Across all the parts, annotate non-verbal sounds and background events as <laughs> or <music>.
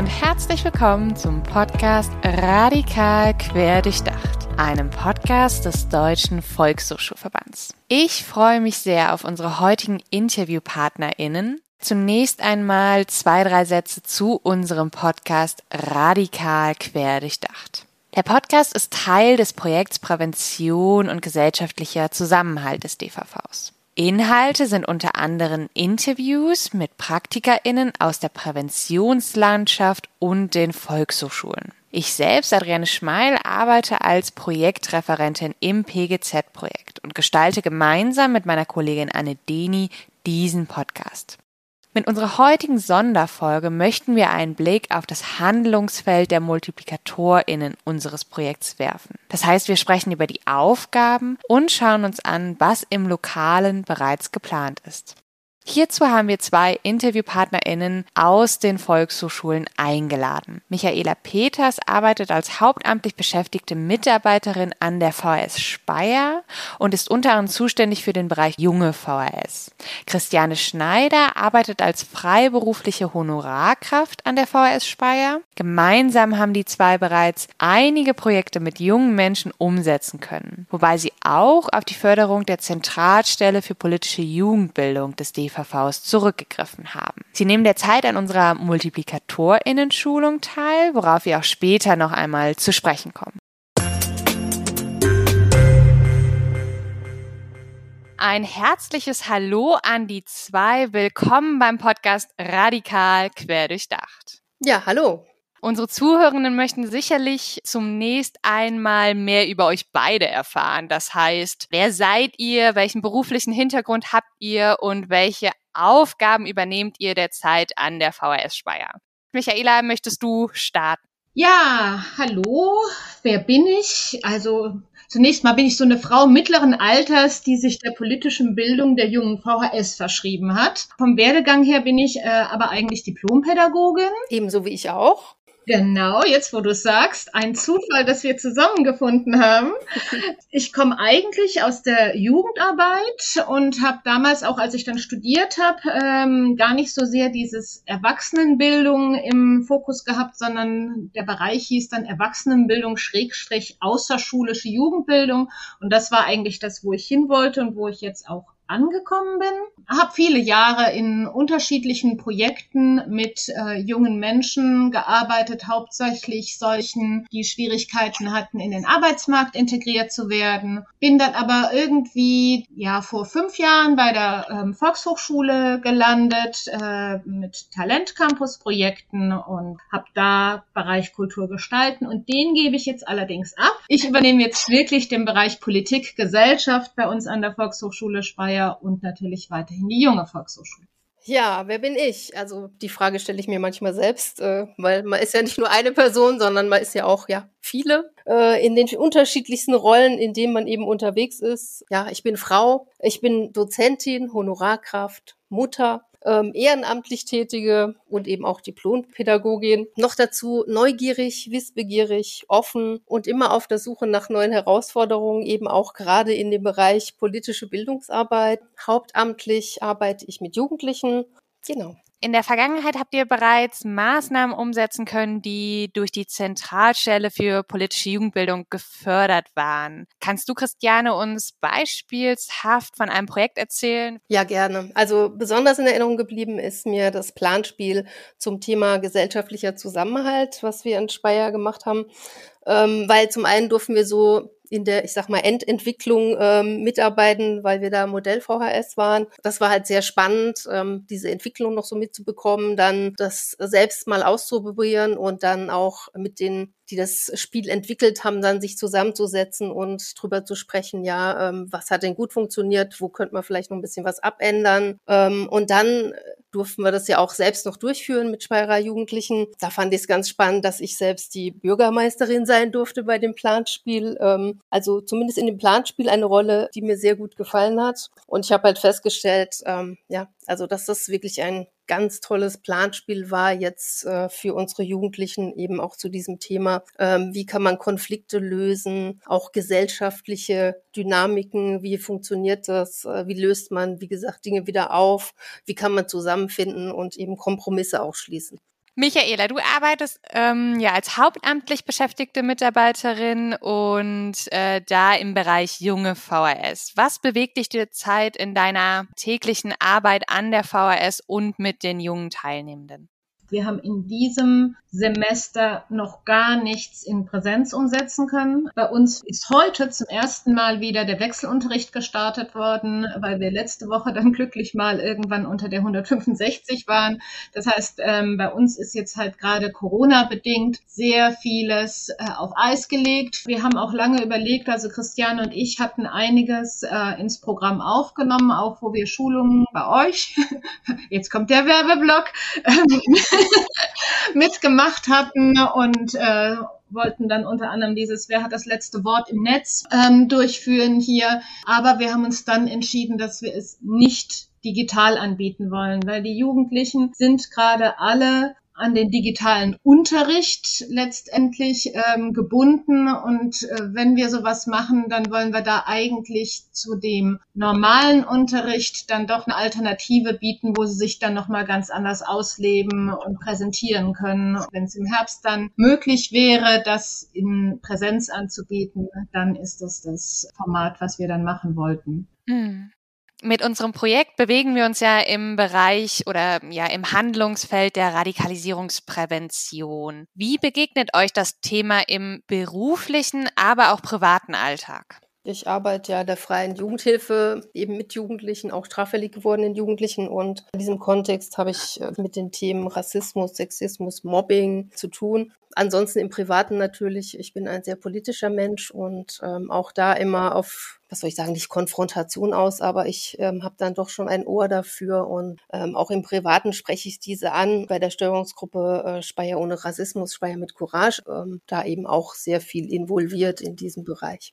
und herzlich willkommen zum Podcast Radikal Querdurchdacht, einem Podcast des Deutschen Volkshochschulverbands. Ich freue mich sehr auf unsere heutigen InterviewpartnerInnen. Zunächst einmal zwei, drei Sätze zu unserem Podcast Radikal Querdurchdacht. Der Podcast ist Teil des Projekts Prävention und gesellschaftlicher Zusammenhalt des DVVs. Inhalte sind unter anderem Interviews mit PraktikerInnen aus der Präventionslandschaft und den Volkshochschulen. Ich selbst, Adriane Schmeil, arbeite als Projektreferentin im PGZ-Projekt und gestalte gemeinsam mit meiner Kollegin Anne Deni diesen Podcast. Mit unserer heutigen Sonderfolge möchten wir einen Blick auf das Handlungsfeld der MultiplikatorInnen unseres Projekts werfen. Das heißt, wir sprechen über die Aufgaben und schauen uns an, was im Lokalen bereits geplant ist. Hierzu haben wir zwei InterviewpartnerInnen aus den Volkshochschulen eingeladen. Michaela Peters arbeitet als hauptamtlich beschäftigte Mitarbeiterin an der VHS Speyer und ist unter anderem zuständig für den Bereich junge VHS. Christiane Schneider arbeitet als freiberufliche Honorarkraft an der VHS Speyer. Gemeinsam haben die zwei bereits einige Projekte mit jungen Menschen umsetzen können, wobei sie auch auf die Förderung der Zentralstelle für politische Jugendbildung des DV DVVs zurückgegriffen haben. Sie nehmen derzeit an unserer Multiplikatorinnenschulung teil, worauf wir auch später noch einmal zu sprechen kommen. Ein herzliches Hallo an die zwei. Willkommen beim Podcast Radikal Querdurchdacht. Ja, hallo. Unsere Zuhörenden möchten sicherlich zunächst einmal mehr über euch beide erfahren. Das heißt, wer seid ihr, welchen beruflichen Hintergrund habt ihr und welche Aufgaben übernehmt ihr derzeit an der VHS Speyer? Michaela, möchtest du starten? Ja, hallo, wer bin ich? Also zunächst mal bin ich so eine Frau mittleren Alters, die sich der politischen Bildung der jungen VHS verschrieben hat. Vom Werdegang her bin ich äh, aber eigentlich Diplompädagogin. Ebenso wie ich auch. Genau, jetzt wo du sagst, ein Zufall, dass wir zusammengefunden haben. <laughs> Ich komme eigentlich aus der Jugendarbeit und habe damals auch, als ich dann studiert habe, ähm, gar nicht so sehr dieses Erwachsenenbildung im Fokus gehabt, sondern der Bereich hieß dann Erwachsenenbildung Schrägstrich außerschulische Jugendbildung und das war eigentlich das, wo ich hin wollte und wo ich jetzt auch angekommen bin. Habe viele Jahre in unterschiedlichen Projekten mit äh, jungen Menschen gearbeitet, hauptsächlich solchen, die Schwierigkeiten hatten, in den Arbeitsmarkt integriert zu werden. Bin dann aber irgendwie ja vor fünf Jahren bei der ähm, Volkshochschule gelandet äh, mit Talentcampus-Projekten und habe da Bereich Kultur gestalten und den gebe ich jetzt allerdings ab. Ich übernehme jetzt wirklich den Bereich Politik, Gesellschaft bei uns an der Volkshochschule Speyer Speyer und natürlich weiterhin die junge Volkshochschule. Ja, wer bin ich? Also die Frage stelle ich mir manchmal selbst, äh, weil man ist ja nicht nur eine Person, sondern man ist ja auch ja viele äh, in den unterschiedlichsten Rollen, in denen man eben unterwegs ist. Ja, ich bin Frau, ich bin Dozentin, Honorarkraft, Mutter, ähm, ehrenamtlich Tätige und eben auch Diplompädagogin. Noch dazu neugierig, wissbegierig, offen und immer auf der Suche nach neuen Herausforderungen, eben auch gerade in dem Bereich politische Bildungsarbeit. Hauptamtlich arbeite ich mit Jugendlichen. Genau. In der Vergangenheit habt ihr bereits Maßnahmen umsetzen können, die durch die Zentralstelle für politische Jugendbildung gefördert waren. Kannst du, Christiane, uns beispielshaft von einem Projekt erzählen? Ja, gerne. Also besonders in Erinnerung geblieben ist mir das Planspiel zum Thema gesellschaftlicher Zusammenhalt, was wir in Speyer gemacht haben. Ähm, weil zum einen durften wir so in der, ich sag mal, Endentwicklung ähm, mitarbeiten, weil wir da Modell VHS waren. Das war halt sehr spannend, ähm, diese Entwicklung noch so mitzubekommen, dann das selbst mal auszuprobieren und dann auch mit den die das Spiel entwickelt haben, dann sich zusammenzusetzen und drüber zu sprechen, ja, ähm, was hat denn gut funktioniert, wo könnte man vielleicht noch ein bisschen was abändern. Ähm, und dann durften wir das ja auch selbst noch durchführen mit Speyerer Jugendlichen. Da fand ich es ganz spannend, dass ich selbst die Bürgermeisterin sein durfte bei dem Planspiel. Ähm, also zumindest in dem Planspiel eine Rolle, die mir sehr gut gefallen hat. Und ich habe halt festgestellt, ähm, ja, also dass das wirklich ein ganz tolles Planspiel war jetzt äh, für unsere Jugendlichen eben auch zu diesem Thema. Ähm, wie kann man Konflikte lösen? Auch gesellschaftliche Dynamiken. Wie funktioniert das? Äh, wie löst man, wie gesagt, Dinge wieder auf? Wie kann man zusammenfinden und eben Kompromisse auch schließen? Michaela, du arbeitest ähm, ja als hauptamtlich beschäftigte Mitarbeiterin und äh, da im Bereich junge VHS. Was bewegt dich die Zeit in deiner täglichen Arbeit an der VHS und mit den jungen Teilnehmenden? Wir haben in diesem Semester noch gar nichts in Präsenz umsetzen können. Bei uns ist heute zum ersten Mal wieder der Wechselunterricht gestartet worden, weil wir letzte Woche dann <laughs> glücklich mal irgendwann unter der 165 waren. Das heißt, ähm, bei uns ist jetzt halt gerade Corona-bedingt sehr vieles äh, auf Eis gelegt. Wir haben auch lange überlegt, also Christiane und ich hatten einiges äh, ins Programm aufgenommen, auch wo wir Schulungen bei euch, <laughs> jetzt kommt der Werbeblock, ähm, <laughs> mitgemacht hatten und äh, wollten dann unter anderem dieses Wer hat das letzte Wort im Netz ähm, durchführen hier. Aber wir haben uns dann entschieden, dass wir es nicht digital anbieten wollen, weil die Jugendlichen sind gerade alle an den digitalen Unterricht letztendlich ähm, gebunden. Und äh, wenn wir sowas machen, dann wollen wir da eigentlich zu dem normalen Unterricht dann doch eine Alternative bieten, wo sie sich dann nochmal ganz anders ausleben und präsentieren können. Wenn es im Herbst dann möglich wäre, das in Präsenz anzubieten, dann ist das das Format, was wir dann machen wollten. Mhm mit unserem Projekt bewegen wir uns ja im Bereich oder ja im Handlungsfeld der Radikalisierungsprävention. Wie begegnet euch das Thema im beruflichen, aber auch privaten Alltag? Ich arbeite ja der freien Jugendhilfe eben mit Jugendlichen, auch straffällig gewordenen Jugendlichen. Und in diesem Kontext habe ich äh, mit den Themen Rassismus, Sexismus, Mobbing zu tun. Ansonsten im Privaten natürlich. Ich bin ein sehr politischer Mensch und ähm, auch da immer auf, was soll ich sagen, nicht Konfrontation aus, aber ich ähm, habe dann doch schon ein Ohr dafür und ähm, auch im Privaten spreche ich diese an. Bei der Steuerungsgruppe äh, Speyer ohne Rassismus, Speyer mit Courage, ähm, da eben auch sehr viel involviert in diesem Bereich.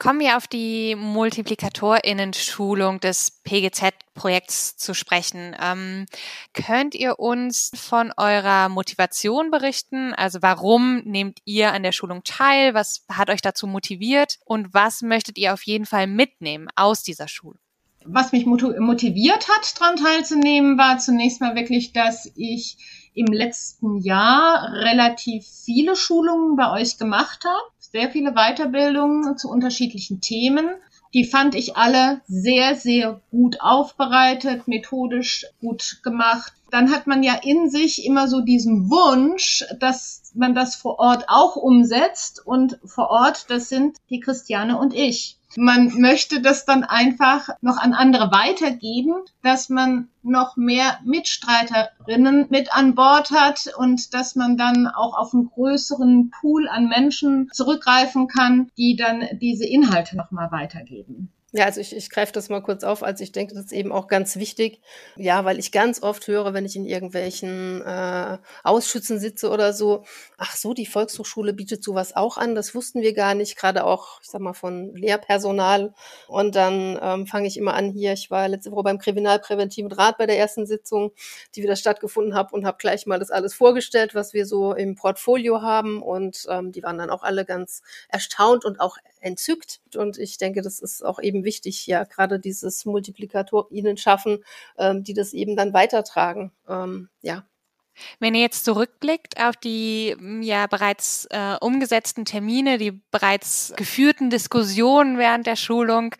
Kommen wir auf die Multiplikatorinnen-Schulung des PGZ-Projekts zu sprechen. Ähm, könnt ihr uns von eurer Motivation berichten? Also warum nehmt ihr an der Schulung teil? Was hat euch dazu motiviert? Und was möchtet ihr auf jeden Fall mitnehmen aus dieser Schule? Was mich motiviert hat, daran teilzunehmen, war zunächst mal wirklich, dass ich im letzten Jahr relativ viele Schulungen bei euch gemacht habe sehr viele Weiterbildungen zu unterschiedlichen Themen. Die fand ich alle sehr, sehr gut aufbereitet, methodisch gut gemacht. Dann hat man ja in sich immer so diesen Wunsch, dass man das vor Ort auch umsetzt. Und vor Ort, das sind die Christiane und ich. Man möchte das dann einfach noch an andere weitergeben, dass man noch mehr Mitstreiterinnen mit an Bord hat und dass man dann auch auf einen größeren Pool an Menschen zurückgreifen kann, die dann diese Inhalte nochmal weitergeben. Ja, also ich, ich greife das mal kurz auf. Also ich denke, das ist eben auch ganz wichtig. Ja, weil ich ganz oft höre, wenn ich in irgendwelchen äh, Ausschüssen sitze oder so, ach so, die Volkshochschule bietet sowas auch an, das wussten wir gar nicht, gerade auch, ich sag mal, von Lehrpersonal. Und dann ähm, fange ich immer an hier, ich war letzte Woche beim Kriminalpräventiven Rat bei der ersten Sitzung, die wieder stattgefunden hat und habe gleich mal das alles vorgestellt, was wir so im Portfolio haben. Und ähm, die waren dann auch alle ganz erstaunt und auch entzückt. Und ich denke, das ist auch eben wichtig, ja, gerade dieses Multiplikatorinnen schaffen, ähm, die das eben dann weitertragen. Ähm, ja. Wenn ihr jetzt zurückblickt auf die ja bereits äh, umgesetzten Termine, die bereits geführten Diskussionen während der Schulung,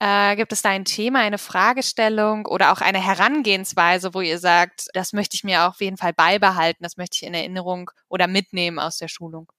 äh, gibt es da ein Thema, eine Fragestellung oder auch eine Herangehensweise, wo ihr sagt, das möchte ich mir auf jeden Fall beibehalten, das möchte ich in Erinnerung oder mitnehmen aus der Schulung?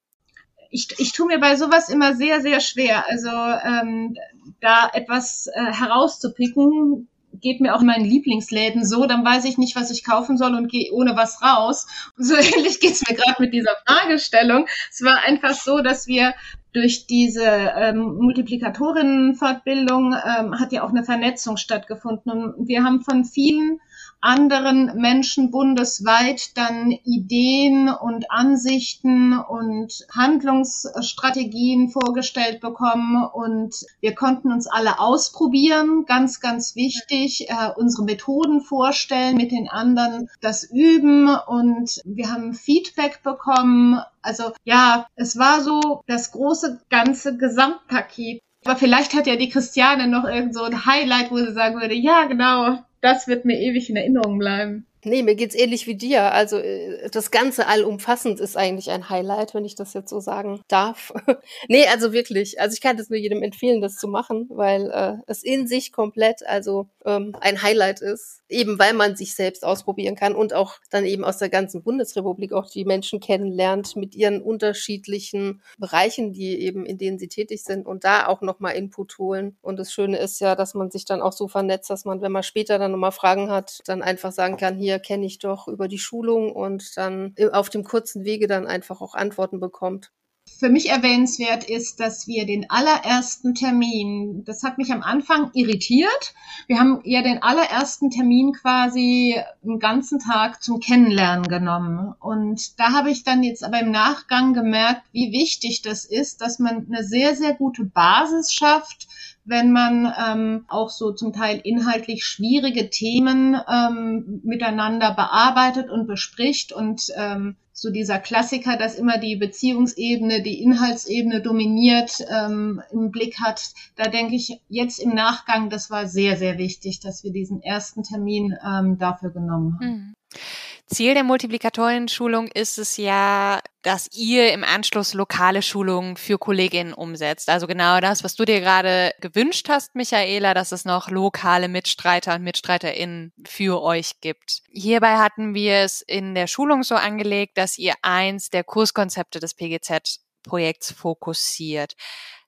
Ich, ich tue mir bei sowas immer sehr, sehr schwer. Also ähm, da etwas äh, herauszupicken, geht mir auch in meinen Lieblingsläden so, dann weiß ich nicht, was ich kaufen soll und gehe ohne was raus. <laughs> So ähnlich geht's mir gerade mit dieser Fragestellung. Es war einfach so, dass wir durch diese ähm, Multiplikatorinnenfortbildung ähm, hat ja auch eine Vernetzung stattgefunden. Und wir haben von vielen anderen Menschen bundesweit dann Ideen und Ansichten und Handlungsstrategien vorgestellt bekommen und wir konnten uns alle ausprobieren, ganz, ganz wichtig, äh, unsere Methoden vorstellen, mit den anderen das üben und wir haben Feedback bekommen. Also ja, es war so das große ganze Gesamtpaket. Aber vielleicht hat ja die Christiane noch irgend so ein Highlight, wo sie sagen würde, ja, genau, das wird mir ewig in Erinnerung bleiben. Nee, mir geht's ähnlich wie dir. Also äh, das Ganze allumfassend ist eigentlich ein Highlight, wenn ich das jetzt so sagen darf. <laughs> nee, also wirklich. Also ich kann das nur jedem empfehlen, das zu machen, weil äh, es in sich komplett also ähm, ein Highlight ist. Eben weil man sich selbst ausprobieren kann und auch dann eben aus der ganzen Bundesrepublik auch die Menschen kennenlernt mit ihren unterschiedlichen Bereichen, die eben in denen sie tätig sind und da auch nochmal Input holen. Und das Schöne ist ja, dass man sich dann auch so vernetzt, dass man, wenn man später dann nochmal Fragen hat, dann einfach sagen kann, hier kenne ich doch über die Schulung und dann auf dem kurzen Wege dann einfach auch Antworten bekommt. Für mich erwähnenswert ist, dass wir den allerersten Termin, das hat mich am Anfang irritiert. Wir haben ja den allerersten Termin quasi einen ganzen Tag zum Kennenlernen genommen. Und da habe ich dann jetzt aber im Nachgang gemerkt, wie wichtig das ist, dass man eine sehr, sehr gute Basis schafft, wenn man ähm, auch so zum Teil inhaltlich schwierige Themen ähm, miteinander bearbeitet und bespricht und ähm, so dieser Klassiker, dass immer die Beziehungsebene, die Inhaltsebene dominiert, ähm, im Blick hat. Da denke ich jetzt im Nachgang, das war sehr, sehr wichtig, dass wir diesen ersten Termin ähm, dafür genommen haben. Mhm. Ziel der Multiplikatoren-Schulung ist es ja, dass ihr im Anschluss lokale Schulungen für Kolleginnen umsetzt. Also genau das, was du dir gerade gewünscht hast, Michaela, dass es noch lokale Mitstreiter und Mitstreiterinnen für euch gibt. Hierbei hatten wir es in der Schulung so angelegt, dass ihr eins der Kurskonzepte des PGZ-Projekts fokussiert.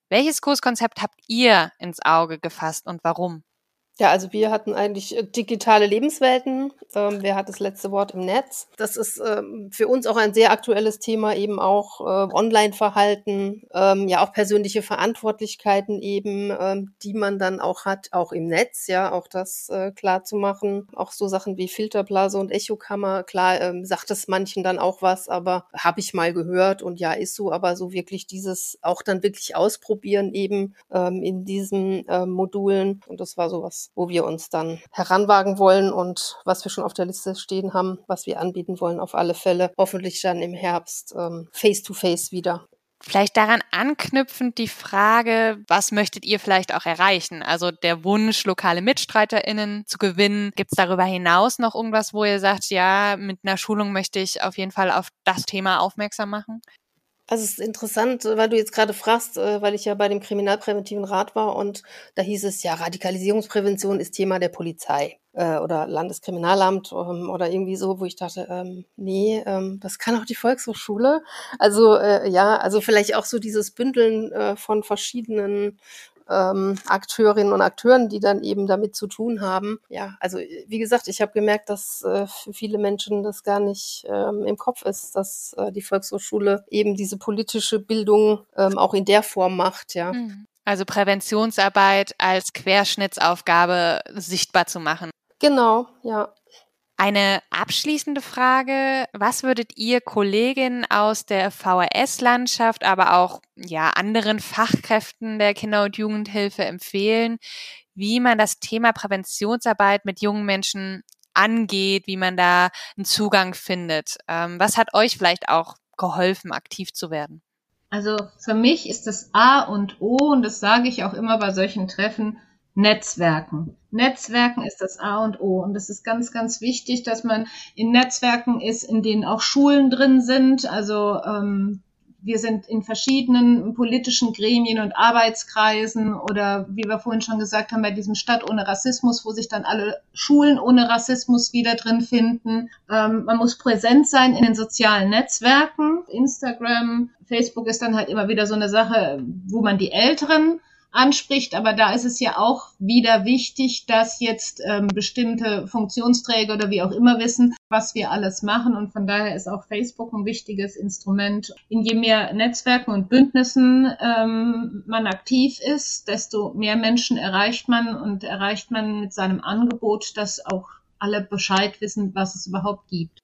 Welches Kurskonzept habt ihr ins Auge gefasst und warum? Ja, also wir hatten eigentlich äh, digitale Lebenswelten. Ähm, wer hat das letzte Wort im Netz? Das ist ähm, für uns auch ein sehr aktuelles Thema, eben auch äh, Online-Verhalten, ähm, ja auch persönliche Verantwortlichkeiten eben, ähm, die man dann auch hat, auch im Netz, ja, auch das äh, klar zu machen. Auch so Sachen wie Filterblase und Echokammer, klar ähm, sagt es manchen dann auch was, aber habe ich mal gehört und ja, ist so, aber so wirklich dieses auch dann wirklich ausprobieren eben ähm, in diesen äh, Modulen und das war sowas wo wir uns dann heranwagen wollen und was wir schon auf der Liste stehen haben, was wir anbieten wollen, auf alle Fälle. Hoffentlich dann im Herbst ähm, face to face wieder. Vielleicht daran anknüpfend die Frage, was möchtet ihr vielleicht auch erreichen? Also der Wunsch, lokale MitstreiterInnen zu gewinnen. Gibt es darüber hinaus noch irgendwas, wo ihr sagt, ja, mit einer Schulung möchte ich auf jeden Fall auf das Thema aufmerksam machen? Also es ist interessant, weil du jetzt gerade fragst, äh, weil ich ja bei dem Kriminalpräventiven Rat war und da hieß es ja, Radikalisierungsprävention ist Thema der Polizei äh, oder Landeskriminalamt ähm, oder irgendwie so, wo ich dachte, ähm, nee, ähm, das kann auch die Volkshochschule. Also äh, ja, also vielleicht auch so dieses Bündeln von verschiedenen ähm, Akteurinnen und Akteuren, die dann eben damit zu tun haben. Ja, also wie gesagt, ich habe gemerkt, dass äh, für viele Menschen das gar nicht ähm, im Kopf ist, dass äh, die Volkshochschule eben diese politische Bildung ähm, auch in der Form macht, ja. Mhm. Also Präventionsarbeit als Querschnittsaufgabe sichtbar zu machen. Genau, ja. Eine abschließende Frage. Was würdet ihr Kolleginnen aus der VHS-Landschaft, aber auch ja, anderen Fachkräften der Kinder- und Jugendhilfe empfehlen, wie man das Thema Präventionsarbeit mit jungen Menschen angeht, wie man da einen Zugang findet? Ähm, was hat euch vielleicht auch geholfen, aktiv zu werden? Also für mich ist das A und O, und das sage ich auch immer bei solchen Treffen, Netzwerken. Netzwerken ist das A und O. Und es ist ganz, ganz wichtig, dass man in Netzwerken ist, in denen auch Schulen drin sind. Also ähm, wir sind in verschiedenen politischen Gremien und Arbeitskreisen oder wie wir vorhin schon gesagt haben, bei diesem Stadt ohne Rassismus, wo sich dann alle Schulen ohne Rassismus wieder drin finden. Ähm, man muss präsent sein in den sozialen Netzwerken. Instagram, Facebook ist dann halt immer wieder so eine Sache, wo man die Älteren anspricht. Aber da ist es ja auch wieder wichtig, dass jetzt ähm, bestimmte Funktionsträger oder wie auch immer wissen, was wir alles machen. Und von daher ist auch Facebook ein wichtiges Instrument. In je mehr Netzwerken und Bündnissen ähm, man aktiv ist, desto mehr Menschen erreicht man und erreicht man mit seinem Angebot, dass auch alle Bescheid wissen, was es überhaupt gibt.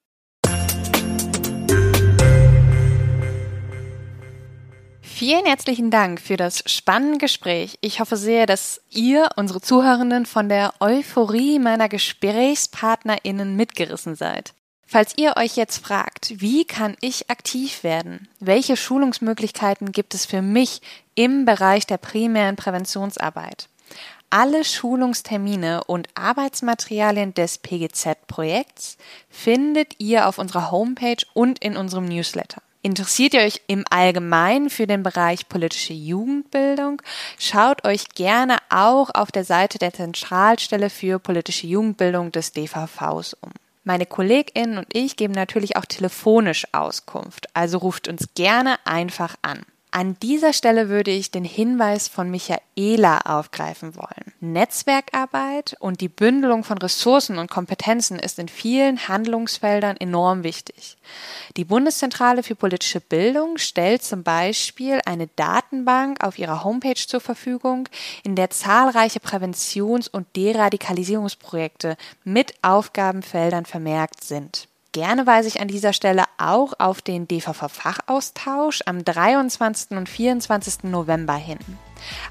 Vielen herzlichen Dank für das spannende Gespräch. Ich hoffe sehr, dass ihr, unsere Zuhörenden, von der Euphorie meiner GesprächspartnerInnen mitgerissen seid. Falls ihr euch jetzt fragt, wie kann ich aktiv werden? Welche Schulungsmöglichkeiten gibt es für mich im Bereich der primären Präventionsarbeit? Alle Schulungstermine und Arbeitsmaterialien des PGZ-Projekts findet ihr auf unserer Homepage und in unserem Newsletter. Interessiert ihr euch im Allgemeinen für den Bereich politische Jugendbildung? Schaut euch gerne auch auf der Seite der Zentralstelle für politische Jugendbildung des DVVs um. Meine KollegInnen und ich geben natürlich auch telefonisch Auskunft, also ruft uns gerne einfach an. An dieser Stelle würde ich den Hinweis von Michaela aufgreifen wollen. Netzwerkarbeit und die Bündelung von Ressourcen und Kompetenzen ist in vielen Handlungsfeldern enorm wichtig. Die Bundeszentrale für politische Bildung stellt zum Beispiel eine Datenbank auf ihrer Homepage zur Verfügung, in der zahlreiche Präventions- und Deradikalisierungsprojekte mit Aufgabenfeldern vermerkt sind. Gerne weise ich an dieser Stelle auch auf den DVV-Fachaustausch am 23. und 24. November hin.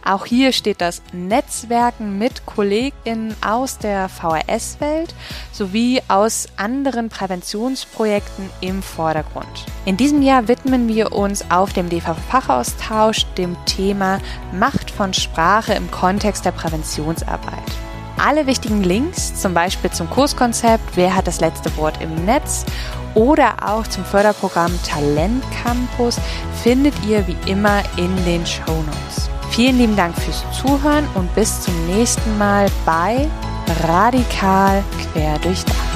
Auch hier steht das Netzwerken mit KollegInnen aus der VHS-Welt sowie aus anderen Präventionsprojekten im Vordergrund. In diesem Jahr widmen wir uns auf dem DVV-Fachaustausch dem Thema Macht von Sprache im Kontext der Präventionsarbeit. Alle wichtigen Links, zum Beispiel zum Kurskonzept Wer hat das letzte Wort im Netz oder auch zum Förderprogramm Talent Campus, findet ihr wie immer in den Show Notes. Vielen lieben Dank fürs Zuhören und bis zum nächsten Mal bei Radikal Quer durchdacht.